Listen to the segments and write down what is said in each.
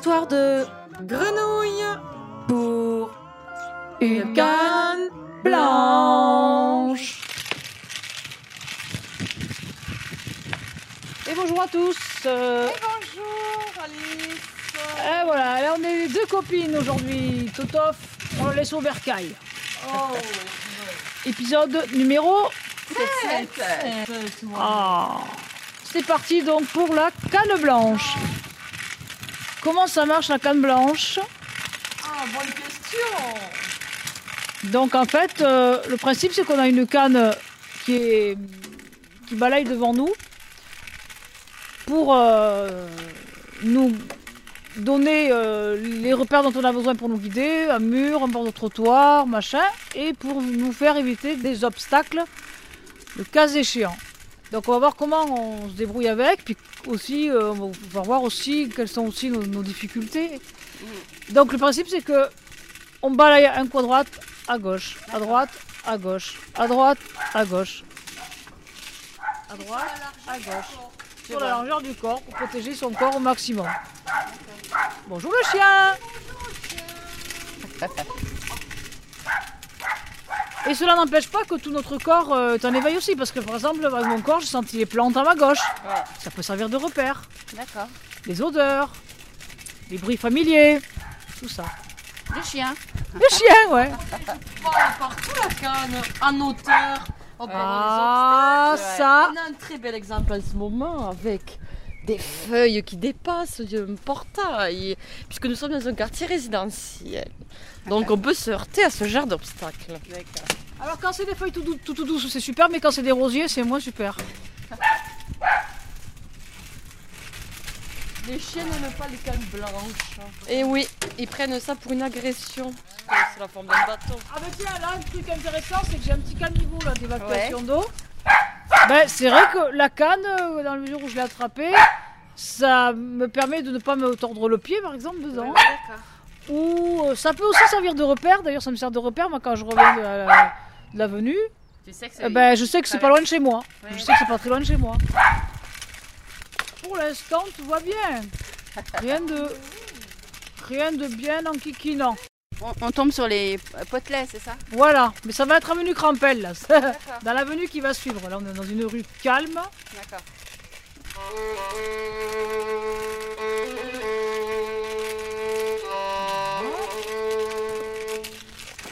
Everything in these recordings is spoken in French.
histoire de Grenouille pour une canne blanche. Et bonjour à tous. euh, Bonjour Alice. et voilà, là on est deux copines aujourd'hui. Totof, on le laisse au bercail. Oh, Épisode numéro. sept. Ah. C'est parti donc pour la canne blanche. Comment ça marche la canne blanche? Ah, bonne question. Donc en fait, euh, le principe c'est qu'on a une canne qui est qui balaye devant nous pour euh, nous donner euh, les repères dont on a besoin pour nous guider, un mur, un bord de trottoir, machin, et pour nous faire éviter des obstacles le cas échéant. Donc on va voir comment on se débrouille avec, puis aussi euh, on va voir aussi quelles sont aussi nos, nos difficultés. Donc le principe c'est que on balaye un coup à droite, à gauche, à droite, à gauche, à droite, à gauche, à droite, à gauche, sur la largeur du corps pour protéger son corps au maximum. Bonjour le chien Et cela n'empêche pas que tout notre corps euh, est en éveil aussi, parce que par exemple, avec mon corps, j'ai senti les plantes à ma gauche. Ouais. Ça peut servir de repère. D'accord. Les odeurs, les bruits familiers, tout ça. Le chien. Le chien, ouais. Oh, partout la canne, en hauteur. On peut Ah, avoir les obstacles. ça. On a un très bel exemple en ce moment avec des feuilles qui dépassent un portail, puisque nous sommes dans un quartier résidentiel. Donc on peut se heurter à ce genre d'obstacles. Alors quand c'est des feuilles tout, dou- tout, tout douces, c'est super, mais quand c'est des rosiers, c'est moins super. Les chiens n'aiment pas les cannes blanches. Et oui, ils prennent ça pour une agression. parce que C'est la forme d'un bâton. Ah ben tiens, là, un truc intéressant, c'est que j'ai un petit caniveau là d'évacuation d'eau. Ben, c'est vrai que la canne, euh, dans la mesure où je l'ai attrapée, ça me permet de ne pas me tordre le pied, par exemple, dedans. D'accord. Ou euh, ça peut aussi servir de repère. D'ailleurs, ça me sert de repère, moi, quand je reviens de la- de l'avenue. Tu sais que Eh ben, je sais que c'est pas loin de chez moi. Ouais. Je sais que c'est pas très loin de chez moi. Pour l'instant, tout va bien. Rien de, rien de bien en kikinant. on, on tombe sur les potelets, c'est ça? Voilà, mais ça va être avenue Crampel, là. Dans l'avenue qui va suivre. Là, on est dans une rue calme. D'accord.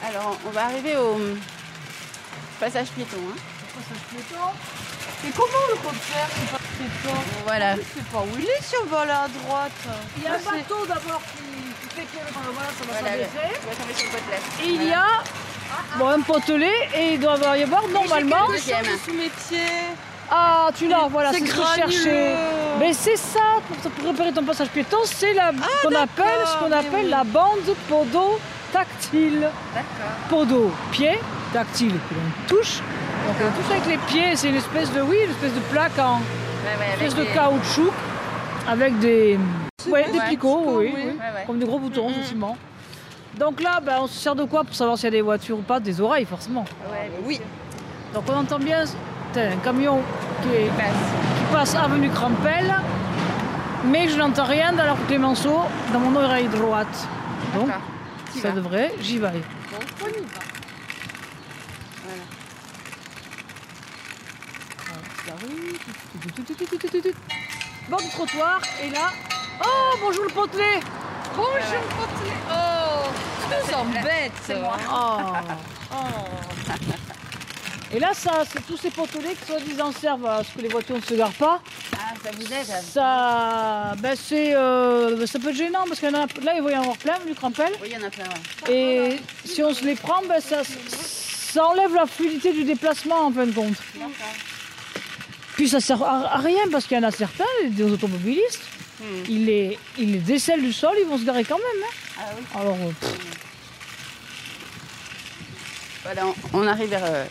Alors, on va arriver au passage piéton. hein. Mais comment le peut faire C'est pas très fort. Voilà. Je sais pas où il est si on va aller à droite. Il y a un c'est- bateau d'abord qui, qui fait que voilà, ça va Voilà, s'abaisser. on va tomber sur le potelet. Et il y a bon, un potelet et il doit y avoir normalement. Sous mes pieds. Ah, tu l'as, voilà, c'est ce que je cherchais. Mais c'est ça, pour, pour repérer ton passage piéton, c'est la qu'on appelle ce qu'on appelle oui. la bande podo-tactile. D'accord. Podo, pied, tactile, que l'on touche. Donc on touche avec les pieds, c'est une espèce de, oui, une espèce de plaque en Ouais, ouais, avec espèce de les- caoutchouc avec des, ouais, des picots, oui, oui. comme des gros boutons, Mhm. effectivement. Donc là, ben, on se sert de quoi pour savoir s'il y a des voitures ou pas? Des oreilles, forcément. Oui. Donc on entend bien un camion qui, passe. qui passe avenue Crampel, mais je n'entends rien dans leur Clémenceau, dans mon oreille droite. Donc ça devrait, j'y vais. Donc on y va. Voilà. Bord du trottoir, et là. Oh, bonjour le potelet Bonjour potelet. Oh, nous. C'est moi. Oh. Oh. Et là, ça, c'est tous ces potelets qui soi-disant servent à ce que les voitures ne se garent pas. Ah, ça vous aide Ça, ben c'est, euh, ça peut être gênant parce qu'il y en a, là, il va y en avoir plein du crampel. Oui, il y en a plein, ouais. Et si on se les prend, ben ça, ça enlève la fluidité du déplacement en fin de compte. Puis ça sert à, à rien parce qu'il y en a certains, des automobilistes, Hmm. ils les, ils les décèlent du sol, ils vont se garer quand même. hein. Ah oui. Alors, euh, pff, Voilà, on, on arrive vers euh,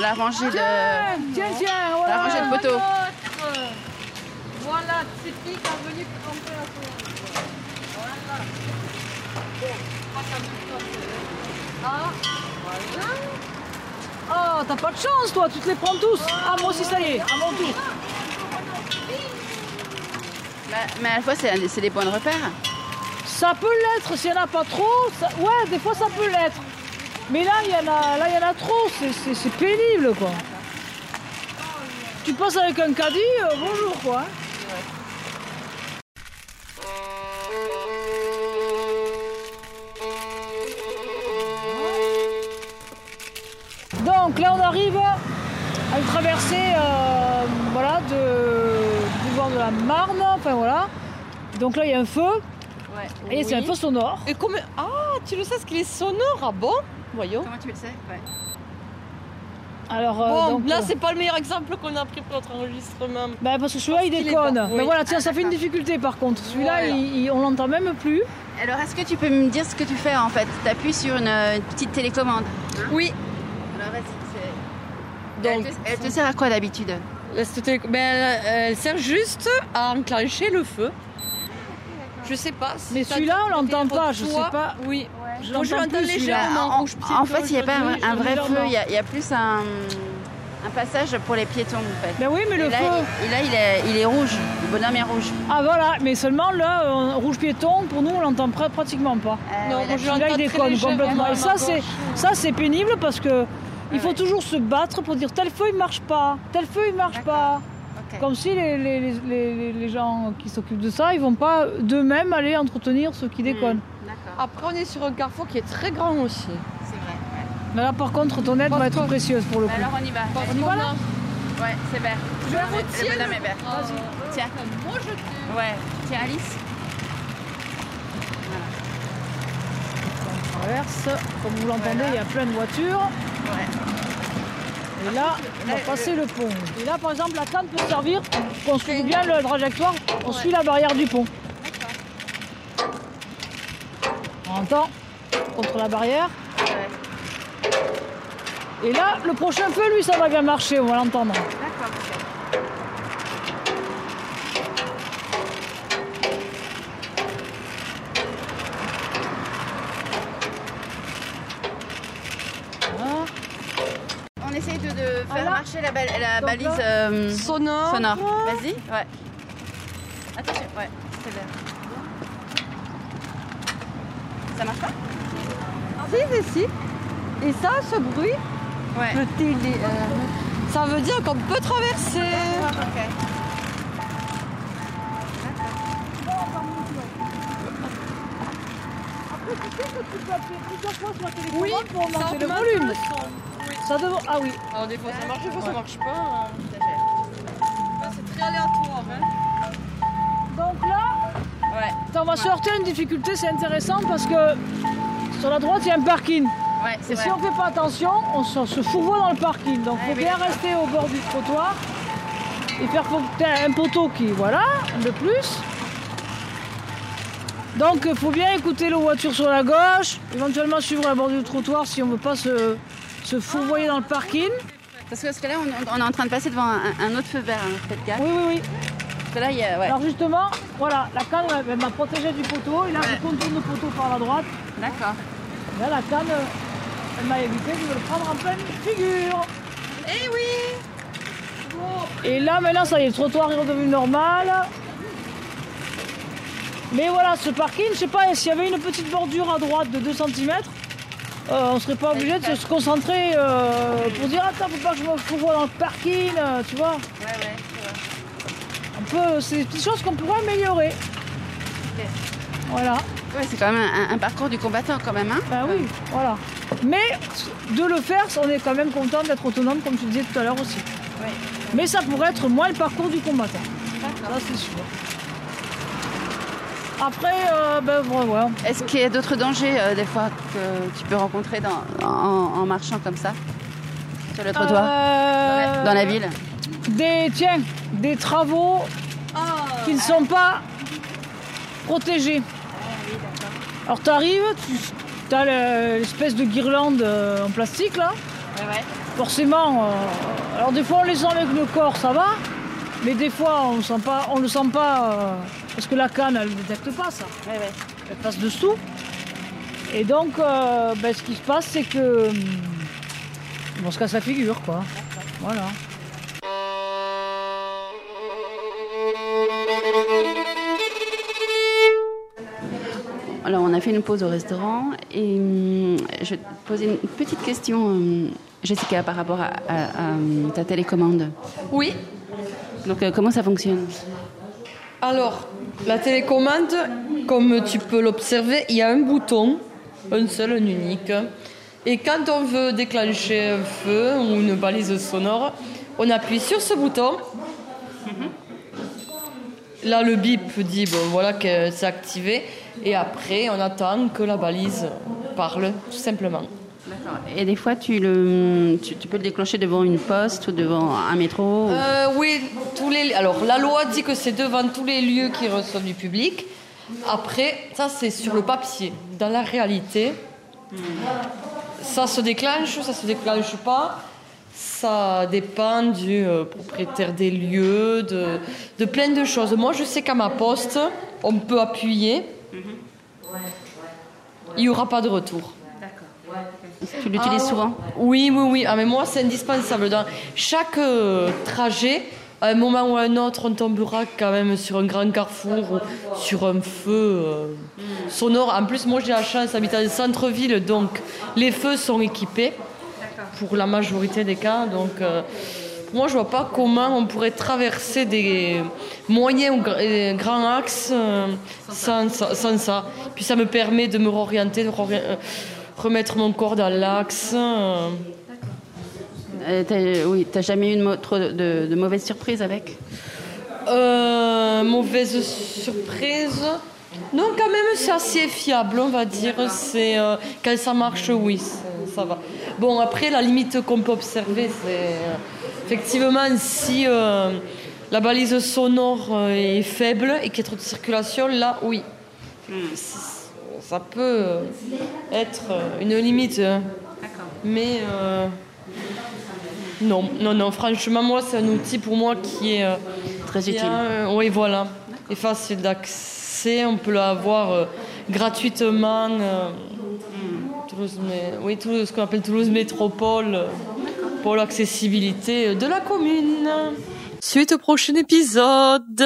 la rangée de. tiens, voilà. La rangée de poteaux. Voilà, typique avenue Crampel à Tours. Voilà. Bon, pas comme ça. Ah, voilà. Oh, t'as pas de chance, toi, tu te les prends tous. Ah, moi aussi, ça y est, à mon tour. Bah, mais à la fois, c'est c'est des points de repère. Ça peut l'être s'il n'y en a pas trop. ça- Ouais, des fois ça peut l'être. Mais là, il y en a, là, y en a trop. C'est- pénible, quoi. Tu passes avec un caddie, euh, bonjour, quoi. hein. Donc là, on arrive à une traversée euh, voilà, de, du bord de la Marne. Enfin voilà. Donc là, il y a un feu. Ouais. Et c'est un feu sonore. Et. Ah, tu le sais, ce qu'il est sonore Ah bon Voyons. Comment tu le sais Ouais. Alors, euh, Bon, donc, là, euh, c'est pas le meilleur exemple qu'on a pris pour notre enregistrement. bah, parce que celui-là, il déconne. oui. Mais voilà, tiens, Ah, ça fait une difficulté par contre. Celui-là, Voilà. on l'entend même plus. Alors, est-ce que tu peux me dire ce que tu fais en fait? Tu appuies sur une, euh, une petite télécommande. Oui. Alors, vas-y. Donc, elle, te, elle te sert à quoi d'habitude? Ben, elle, elle sert juste à enclencher le feu. Je sais pas. si Mais celui-là, on l'entend pas, je toit. sais pas. Oui. Je Moi, je l'entends légèrement. en, rouge en fait, il n'y a pas un, vrai feu, il y, a- il y a plus un, un passage pour les piétons en fait. Ben oui, mais et le là, feu. il, et là, il est, il est rouge. Le bonhomme est rouge. Ah voilà, mais seulement là, euh, rouge piéton, pour nous, on l'entend pra- pratiquement pas. Euh, Non, moi, je Celui-là, il l'entends très déconne complètement. Et ça, c'est gauche. ça, c'est pénible parce que il faut toujours se battre pour dire tel feu il marche pas, tel feu il marche pas. Comme si les, les, les- les- les gens qui s'occupent de ça, ils vont pas d'eux-mêmes aller entretenir ceux qui déconnent. Hmm, D'accord, Après, on est sur un carrefour qui est très grand aussi. c'est vrai. ouais. Mais là, par contre, ton aide va être précieuse pour le coup. alors, on y va. Parce On y va là Ouais, c'est vert. Je la retiens. Le bonhomme est vert. Tiens. Moi, je Ouais. Tiens, Alice. On traverse. Comme vous l'entendez, Voilà. il y a plein de voitures. Ouais. Et là, on va passer le pont. Et là, par exemple, la canne peut servir, qu'on suit bien le trajectoire, on suit la barrière du pont. On entend contre la barrière. Ouais. Et là, le prochain feu, lui, ça va bien marcher, on va l'entendre. D'accord. Essaye de, de faire Voilà. marcher la, la Donc balise euh, Sonore. sonore. Vas-y. Ouais. Attention. Ouais. Ça marche pas? Si, si, si. Et ça, ce bruit, Ouais. le télé, euh, ça veut dire qu'on peut traverser. Oui, pour augmenter le volume. Oui. Ça dev- Ah oui. Alors des fois ça marche, des fois ça marche pas. euh. C'est très aléatoire. Hein. Donc là, Ouais. on va à une difficulté, c'est intéressant parce que sur la droite, il y a un parking. Ouais, Et vrai. si on fait pas attention, on se, fourvoie dans le parking. Donc il Ouais, faut oui, bien rester au bord du trottoir et faire un poteau qui, voilà, de plus. Donc il faut bien écouter les voitures sur la gauche, éventuellement suivre la bord du trottoir si on ne veut pas se, se fourvoyer dans le parking. Parce que, parce que là, on, on est en train de passer devant un, un autre feu vert, hein, faites gaffe. Oui, oui, oui. Parce que là, il y a. Ouais. Alors justement, voilà, la canne elle, m'a protégé du poteau et là je contourne le poteau par la droite. D'accord. Là la canne, euh, elle m'a évité de me le prendre en pleine figure. Eh oui Et là maintenant ça y est, le trottoir est redevenu normal. Mais voilà, ce parking, je sais pas, s'il y avait une petite bordure à droite de 2 cm, on serait pas obligé de se concentrer euh, pour dire attends, faut pas que je me fourvoie dans le parking, euh, tu vois. Ouais, ouais. c'est vrai. C'est des petites choses qu'on pourrait améliorer. Voilà. Ouais, c'est quand même un, un parcours du combattant, quand même. Hein Ben oui, voilà. Mais de le faire, on est quand même content d'être autonome, comme tu disais tout à l'heure aussi. Ouais. Mais ça pourrait être moins le parcours du combattant. Ça, c'est sûr. Après, euh, ben voilà. Est-ce qu'il y a d'autres dangers, euh, des fois, que tu peux rencontrer dans, en, en marchant comme ça? Sur le trottoir Euh, Dans la ville? Des, tiens, des travaux qui ne sont pas protégés. Alors tu arrives, tu as l'espèce de guirlande en plastique là. Ouais, ouais. Forcément, alors des fois on les sent avec le corps, ça va, mais des fois on ne sent pas, on le sent pas parce que la canne elle ne détecte pas ça, ouais, ouais. elle passe dessous. Et donc euh, ben, ce qui se passe c'est que hum, on se casse la figure quoi. Voilà. alors on a fait une pause au restaurant et hum, je vais te poser une petite question, hum, Jessica, par rapport à, à- à, ta télécommande. Oui. Donc euh, comment ça fonctionne? Alors, la télécommande, comme tu peux l'observer, il y a un bouton, un seul, un unique. Et quand on veut déclencher un feu ou une balise sonore, on appuie sur ce bouton. Là, le bip dit bon, voilà que c'est activé. Et après, on attend que la balise parle, tout simplement. Et des fois, tu, le, tu, tu peux le déclencher devant une poste ou devant un métro ou- Euh, oui, tous les. Alors, la loi dit que c'est devant tous les lieux qui reçoivent du public. Après, ça, c'est sur le papier. Dans la réalité, ça se déclenche, ça se déclenche pas. Ça dépend du euh, propriétaire des lieux, de, de plein de choses. Moi, je sais qu'à ma poste, on peut appuyer. Il n'y aura pas de retour. Tu l'utilises Ah, souvent Oui, oui, oui. Ah, mais moi, c'est indispensable. Dans chaque euh, trajet, à un moment ou à un autre, on tombera quand même sur un grand carrefour ou sur un feu euh, sonore. En plus, moi, j'ai la chance d'habiter en centre-ville, donc les feux sont équipés pour la majorité des cas. Donc, euh, moi, je vois pas comment on pourrait traverser des moyens ou gra- grands axes euh, sans, ça- sans ça. Puis ça me permet de me réorienter, de euh, remettre mon corps dans l'axe. euh. Oui, t'as jamais eu de, trop de, mauvaises surprises avec? Euh, mauvaise surprise? Non, quand même, c'est assez fiable, on va dire. C'est euh, quand ça marche, oui, ça va. Bon, après, la limite qu'on peut observer, c'est effectivement si la balise sonore est faible et qu'il y a trop de circulation, là, oui, C- ça peut euh, être euh, une limite. hein. Mais euh, non, non, non. Franchement, moi, c'est un outil pour moi qui est Très utile. Euh, oui, voilà. Et facile d'accès, on peut l'avoir euh, gratuitement. euh, Toulouse, mais, oui, Toulouse, ce qu'on appelle Toulouse Métropole, pour l'accessibilité de la commune. Suite au prochain épisode.